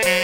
Bye.